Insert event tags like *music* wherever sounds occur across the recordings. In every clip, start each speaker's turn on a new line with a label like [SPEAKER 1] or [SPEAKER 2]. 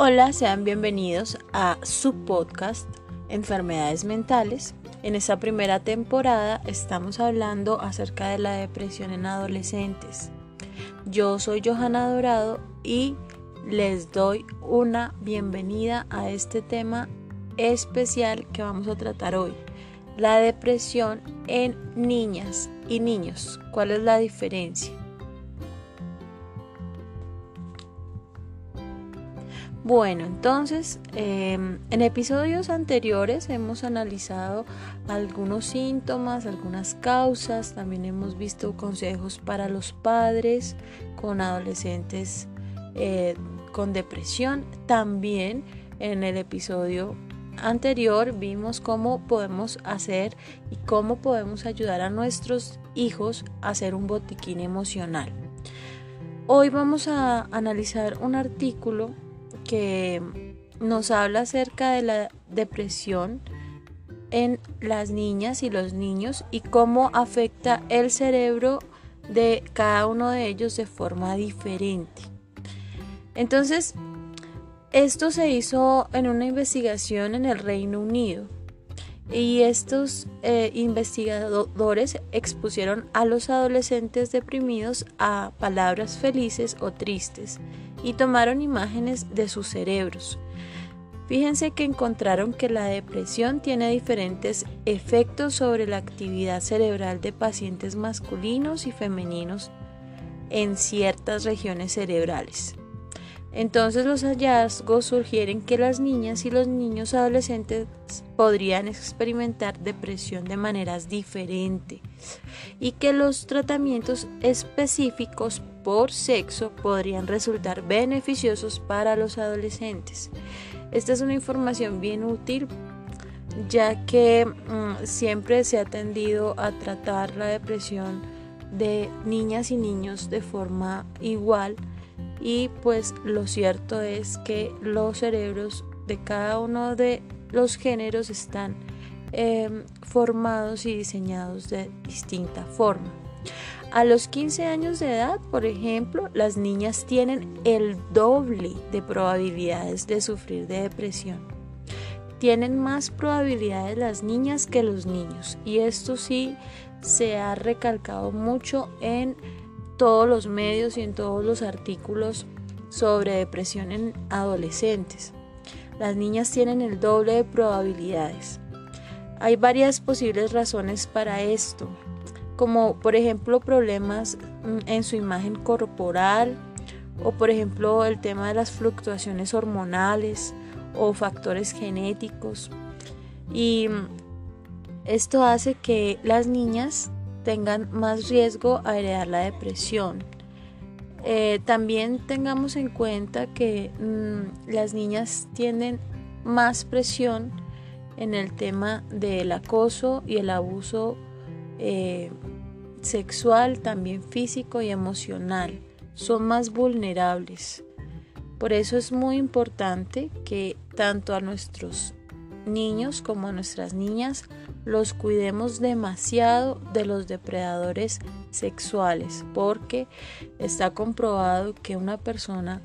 [SPEAKER 1] Hola, sean bienvenidos a su podcast Enfermedades Mentales. En esta primera temporada estamos hablando acerca de la depresión en adolescentes. Yo soy Johanna Dorado y les doy una bienvenida a este tema especial que vamos a tratar hoy. La depresión en niñas y niños. ¿Cuál es la diferencia? Bueno, entonces, em, en episodios anteriores hemos analizado algunos síntomas, algunas causas, también hemos visto consejos para los padres con adolescentes eh, con depresión. También en el episodio anterior vimos cómo podemos hacer y cómo podemos ayudar a nuestros hijos a hacer un botiquín emocional. Hoy vamos a analizar un artículo que nos habla acerca de la depresión en las niñas y los niños y cómo afecta el cerebro de cada uno de ellos de forma diferente. Entonces, esto se hizo en una investigación en el Reino Unido y estos eh, investigadores expusieron a los adolescentes deprimidos a palabras felices o tristes y tomaron imágenes de sus cerebros. Fíjense que encontraron que la depresión tiene diferentes efectos sobre la actividad cerebral de pacientes masculinos y femeninos en ciertas regiones cerebrales. Entonces los hallazgos sugieren que las niñas y los niños adolescentes podrían experimentar depresión de maneras diferentes y que los tratamientos específicos por sexo podrían resultar beneficiosos para los adolescentes. Esta es una información bien útil ya que mm, siempre se ha tendido a tratar la depresión de niñas y niños de forma igual y pues lo cierto es que los cerebros de cada uno de los géneros están em, formados y diseñados de distinta forma. A los 15 años de edad, por ejemplo, las niñas tienen el doble de probabilidades de sufrir de depresión. Tienen más probabilidades las niñas que los niños y esto sí se ha recalcado mucho en todos los medios y en todos los artículos sobre depresión en adolescentes. Las niñas tienen el doble de probabilidades. Hay varias posibles razones para esto, como por ejemplo problemas mm, en su imagen corporal o por ejemplo el tema de las fluctuaciones hormonales o factores genéticos. Y mm, esto hace que las niñas tengan más riesgo a heredar la depresión. Eh, también tengamos en cuenta que mm, las niñas tienen más presión en el tema del acoso y el abuso eh, sexual, también físico y emocional. Son más vulnerables. Por eso es muy importante que tanto a nuestros niños como nuestras niñas los cuidemos demasiado de los depredadores sexuales, porque está comprobado que una persona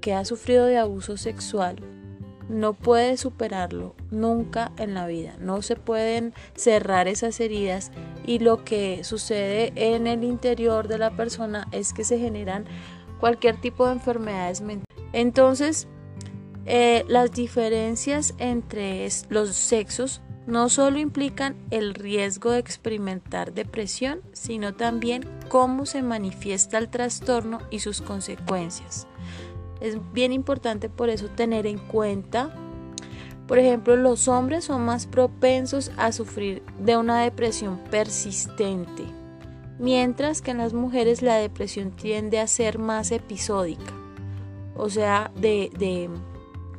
[SPEAKER 1] que ha sufrido de abuso sexual no puede superarlo nunca en la vida. No se pueden cerrar esas heridas y lo que sucede en el interior de la persona es que se generan cualquier tipo de enfermedades mentales. Entonces, eh, las diferencias entre los sexos no solo implican el riesgo de experimentar depresión, sino también cómo se manifiesta el trastorno y sus consecuencias. Es bien importante por eso tener en cuenta, por ejemplo, los hombres son más propensos a sufrir de una depresión persistente, mientras que en las mujeres la depresión tiende a ser más episódica, o sea, de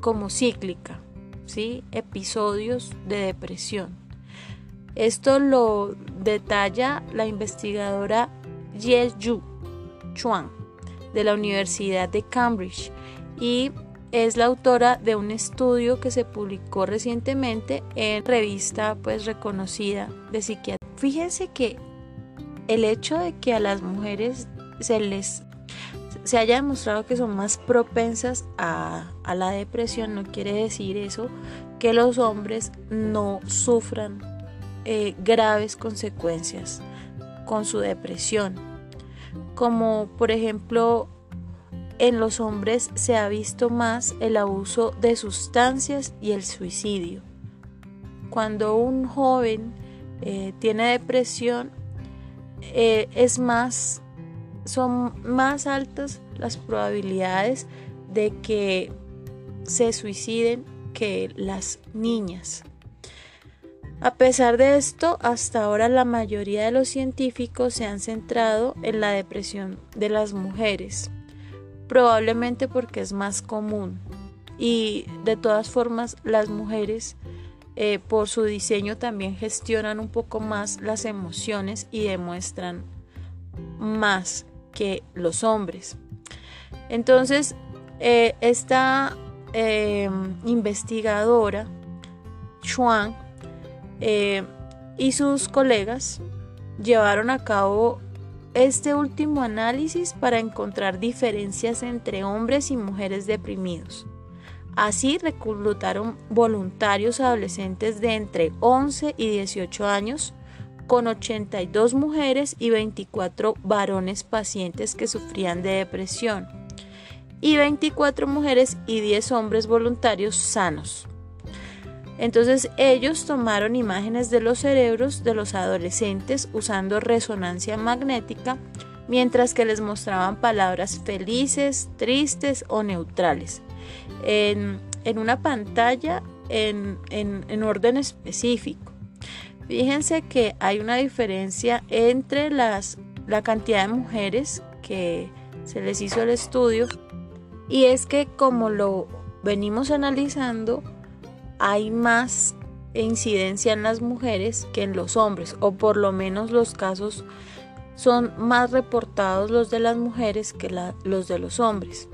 [SPEAKER 1] como cíclica. ¿sí? episodios de depresión. Esto lo detalla la investigadora Yu Chuan de la Universidad de Cambridge y es la autora de un estudio que se publicó recientemente en revista pues reconocida de psiquiatría. Fíjense que el hecho de que a las mujeres se les se haya demostrado que son más propensas a, la depresión, no quiere decir eso que los hombres no sufran eh, graves consecuencias con su depresión. Como por ejemplo en los hombres se ha visto más el abuso de sustancias y el suicidio. Cuando un joven eh, tiene depresión, eh, es más, son más altas las probabilidades de que se suiciden que las niñas. A pesar de esto, hasta ahora la mayoría de los científicos se han centrado en la depresión de las mujeres probablemente porque es más común. Y de todas formas, las mujeres, eh, por su diseño, también gestionan un poco más las emociones y demuestran más que los hombres. Entonces, eh, esta eh, investigadora, Chuan, y sus colegas llevaron a cabo este último análisis para encontrar diferencias entre hombres y mujeres deprimidos. Así reclutaron voluntarios adolescentes de entre 11 y 18 años, con 82 mujeres y 24 varones pacientes que sufrían de depresión, y 24 mujeres y 10 hombres voluntarios sanos. Entonces ellos tomaron imágenes de los cerebros de los adolescentes usando resonancia magnética mientras que les mostraban palabras felices, tristes o neutrales en, una pantalla en, en orden específico. Fíjense que hay una diferencia entre las, la cantidad de mujeres que se les hizo el estudio y es que como lo venimos analizando, hay más incidencia en las mujeres que en los hombres, o por lo menos los casos son más reportados los de las mujeres que los de los hombres.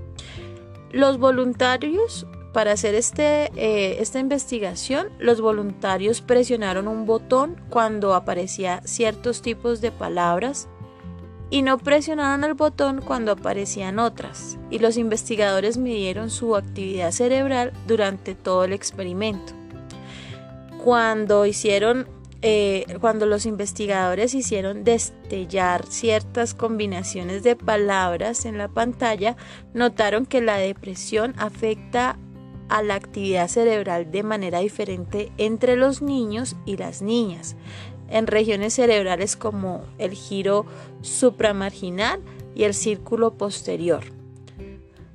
[SPEAKER 1] Los voluntarios, para hacer este, eh, esta investigación, los voluntarios presionaron un botón cuando aparecía ciertos tipos de palabras y no presionaron el botón cuando aparecían otras, y los investigadores midieron su actividad cerebral durante todo el experimento. Cuando hicieron eh, cuando los investigadores hicieron destellar ciertas combinaciones de palabras en la pantalla, notaron que la depresión afecta a la actividad cerebral de manera diferente entre los niños y las niñas en regiones cerebrales como el giro supramarginal y el círculo posterior.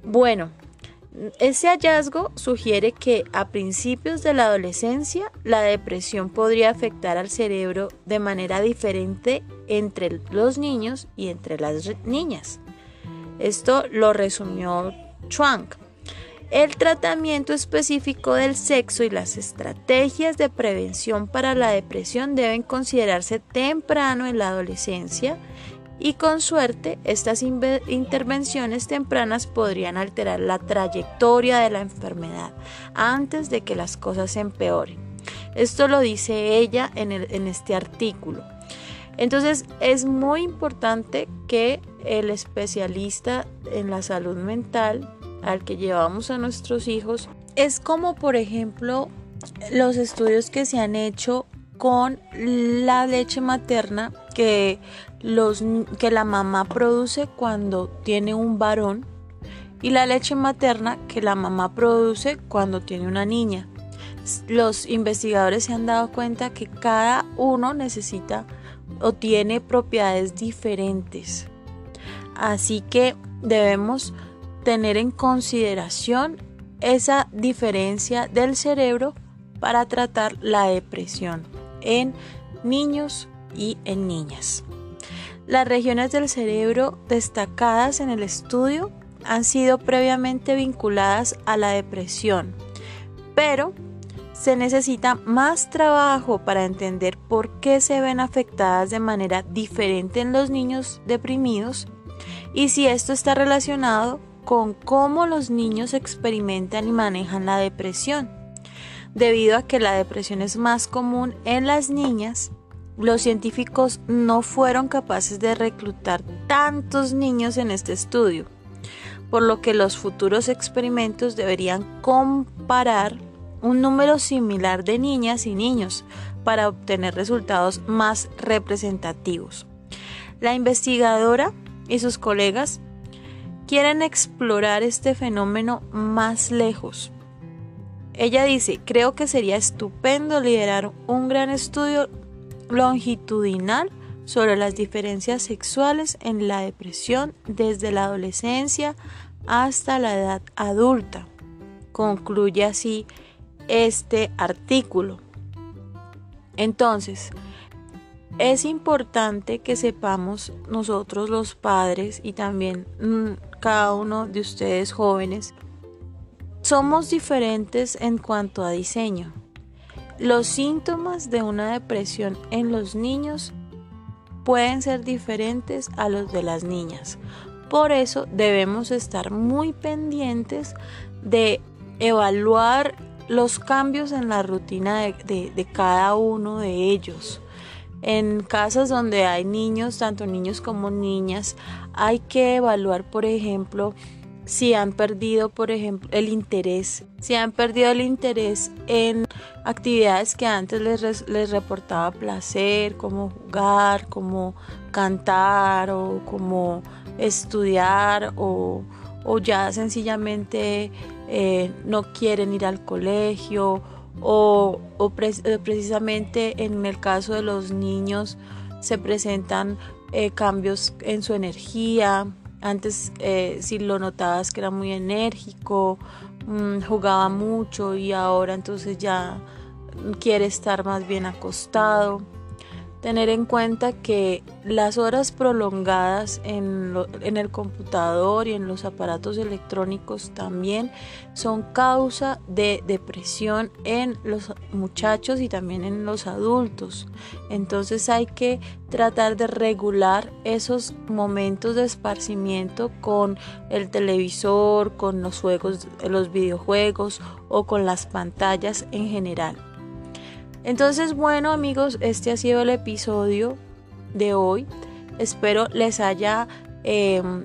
[SPEAKER 1] Bueno, ese hallazgo sugiere que a principios de la adolescencia la depresión podría afectar al cerebro de manera diferente entre los niños y entre las niñas. Esto lo resumió Chuang. El tratamiento específico del sexo y las estrategias de prevención para la depresión deben considerarse temprano en la adolescencia y con suerte estas intervenciones tempranas podrían alterar la trayectoria de la enfermedad antes de que las cosas empeoren. Esto lo dice ella en, en este artículo. Entonces es muy importante que el especialista en la salud mental al que llevamos a nuestros hijos es como por ejemplo los estudios que se han hecho con la leche materna que, los, que la mamá produce cuando tiene un varón y la leche materna que la mamá produce cuando tiene una niña. Los investigadores se han dado cuenta que cada uno necesita o tiene propiedades diferentes. Así que debemos tener en consideración esa diferencia del cerebro para tratar la depresión en niños y en niñas. Las regiones del cerebro destacadas en el estudio han sido previamente vinculadas a la depresión, pero se necesita más trabajo para entender por qué se ven afectadas de manera diferente en los niños deprimidos y si esto está relacionado con cómo los niños experimentan y manejan la depresión. Debido a que la depresión es más común en las niñas, los científicos no fueron capaces de reclutar tantos niños en este estudio. por lo que los futuros experimentos deberían comparar un número similar de niñas y niños para obtener resultados más representativos. La investigadora y sus colegas quieren explorar este fenómeno más lejos. Ella dice, creo que sería estupendo liderar un gran estudio longitudinal sobre las diferencias sexuales en la depresión desde la adolescencia hasta la edad adulta. Concluye así este artículo. Entonces, es importante que sepamos nosotros los padres y también mm, cada uno de ustedes jóvenes, somos diferentes en cuanto a diseño. Los síntomas de una depresión en los niños pueden ser diferentes a los de las niñas. Por eso debemos estar muy pendientes de evaluar los cambios en la rutina de, cada uno de ellos. En casas donde hay niños, tanto niños como niñas, hay que evaluar, por ejemplo, si han perdido, por ejemplo, el interés, si han perdido el interés en actividades que antes les, les reportaba placer, como jugar, como cantar o como estudiar o, ya sencillamente eh, no quieren ir al colegio o, eh, precisamente en el caso de los niños se presentan eh, cambios en su energía. Antes si lo notabas que era muy enérgico, mm, jugaba mucho y ahora entonces ya quiere estar más bien acostado tener en cuenta que las horas prolongadas en, el computador y en los aparatos electrónicos también son causa de depresión en los muchachos y también en los adultos. Entonces hay que tratar de regular esos momentos de esparcimiento con el televisor, con los juegos, los videojuegos o con las pantallas en general. Entonces, bueno amigos, este ha sido el episodio de hoy. Espero les haya em,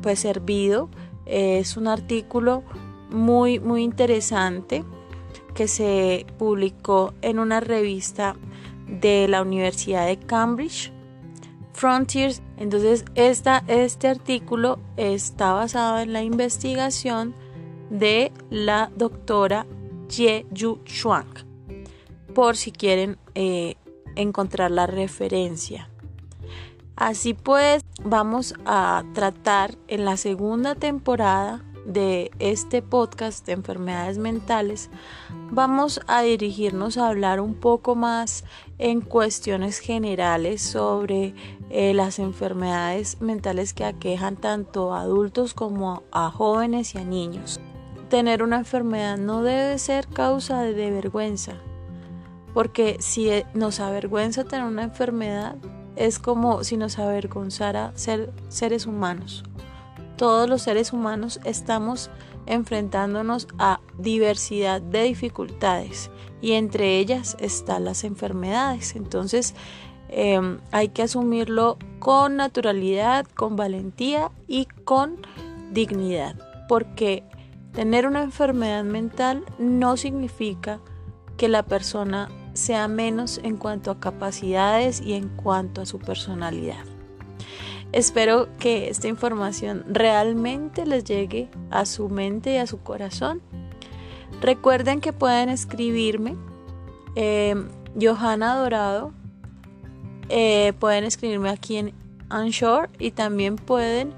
[SPEAKER 1] pues servido. Es un artículo muy, muy interesante que se publicó en una revista de la Universidad de Cambridge, Frontiers. Entonces, esta, este artículo está basado en la investigación de la doctora Ye Yu Chuang por si quieren eh, encontrar la referencia. Así pues, vamos a tratar en la segunda temporada de este podcast de enfermedades mentales, vamos a dirigirnos a hablar un poco más en cuestiones generales sobre eh, las enfermedades mentales que aquejan tanto a adultos como a jóvenes y a niños. Tener una enfermedad no debe ser causa de vergüenza, porque si e, nos avergüenza tener una enfermedad, es como si nos avergonzara ser seres humanos. Todos los seres humanos estamos enfrentándonos a diversidad de dificultades y entre ellas están las enfermedades. Entonces em, hay que asumirlo con naturalidad, con valentía y con dignidad, porque tener una enfermedad mental no significa que la persona sea menos en cuanto a capacidades y en cuanto a su personalidad. Espero que esta información realmente les llegue a su mente y a su corazón. Recuerden que pueden escribirme eh, Johanna Dorado. Eh, pueden escribirme aquí en Anshore y también pueden.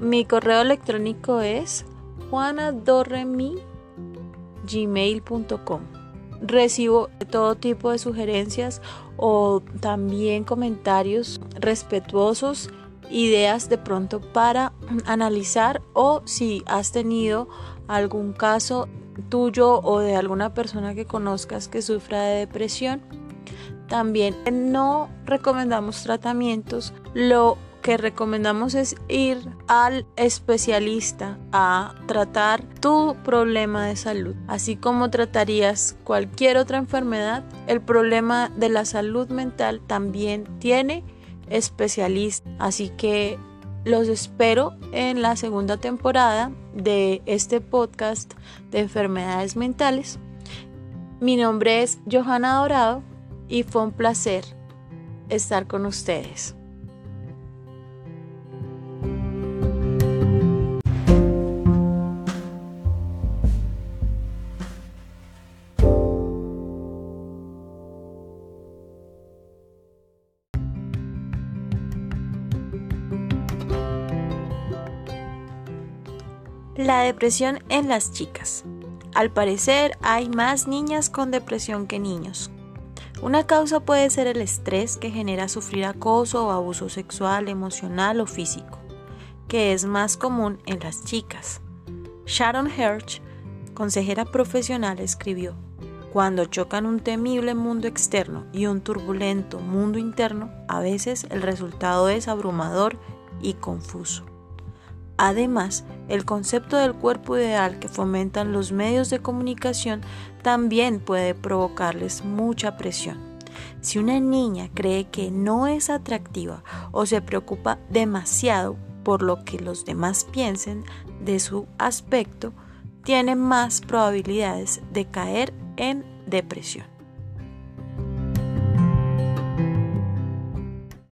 [SPEAKER 1] Mi correo electrónico es juanadorremi.gmail.com Recibo todo tipo de sugerencias o también comentarios respetuosos, ideas de pronto para *clears throat* analizar o si has tenido algún caso tuyo o de alguna persona que conozcas que sufra de depresión. También no recomendamos tratamientos, que recomendamos es ir al especialista a tratar tu problema de salud. Así como tratarías cualquier otra enfermedad, el problema de la salud mental también tiene especialista. Así que los espero en la segunda temporada de este podcast de enfermedades mentales. Mi nombre es Johanna Dorado y fue un placer estar con ustedes. La depresión en las chicas. Al parecer hay más niñas con depresión que niños. Una causa puede ser el estrés que genera sufrir acoso o abuso sexual, emocional o físico, que es más común en las chicas. Sharon Hersh, consejera profesional, escribió, Cuando chocan un temible mundo externo y un turbulento mundo interno, a veces el resultado es abrumador y confuso. Además, el concepto del cuerpo ideal que fomentan los medios de comunicación también puede provocarles mucha presión. Si una niña cree que no es atractiva o se preocupa demasiado por lo que los demás piensen de su aspecto, tiene más probabilidades de caer en depresión.